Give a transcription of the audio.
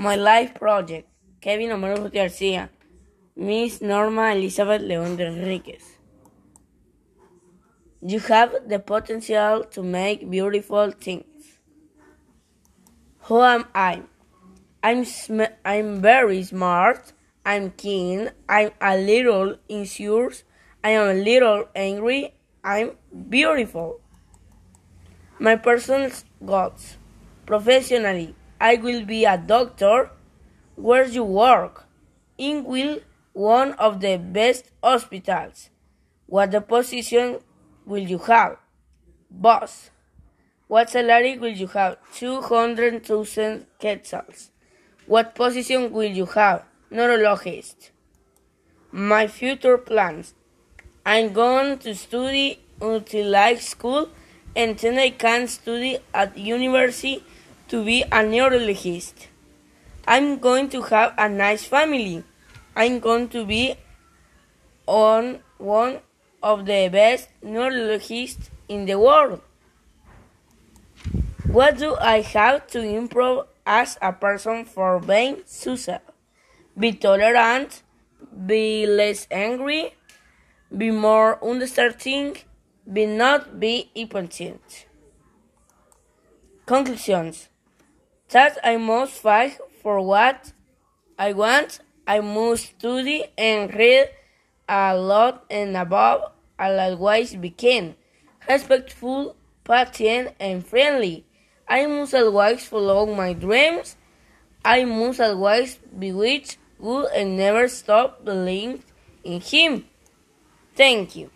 My Life Project, Kevin Omero Garcia, Miss Norma Elizabeth León de Enriquez. You have the potential to make beautiful things. Who am I? I'm, I'm very smart. I'm keen. I'm a little insecure. I am a little angry. I'm beautiful. My personal goals. Professionally, I will be a doctor. Where you work? In will one of the best hospitals. What the position will you have? Boss. What salary will you have? 200,000 quetzals. What position will you have? Neurologist. My future plans. I'm going to study until high school and then I can study at university to be a neurologist. I'm going to have a nice family. I'm going to be on one of the best neurologists in the world. What do I have to improve as a person for being social? Be tolerant, be less angry, be more understanding, be not be impatient. Conclusions. That I must fight for what I want, I must study and read a lot and above all always be kind, respectful, patient and friendly. I must always follow my dreams. I must always be with good and never stop believing in him. Thank you.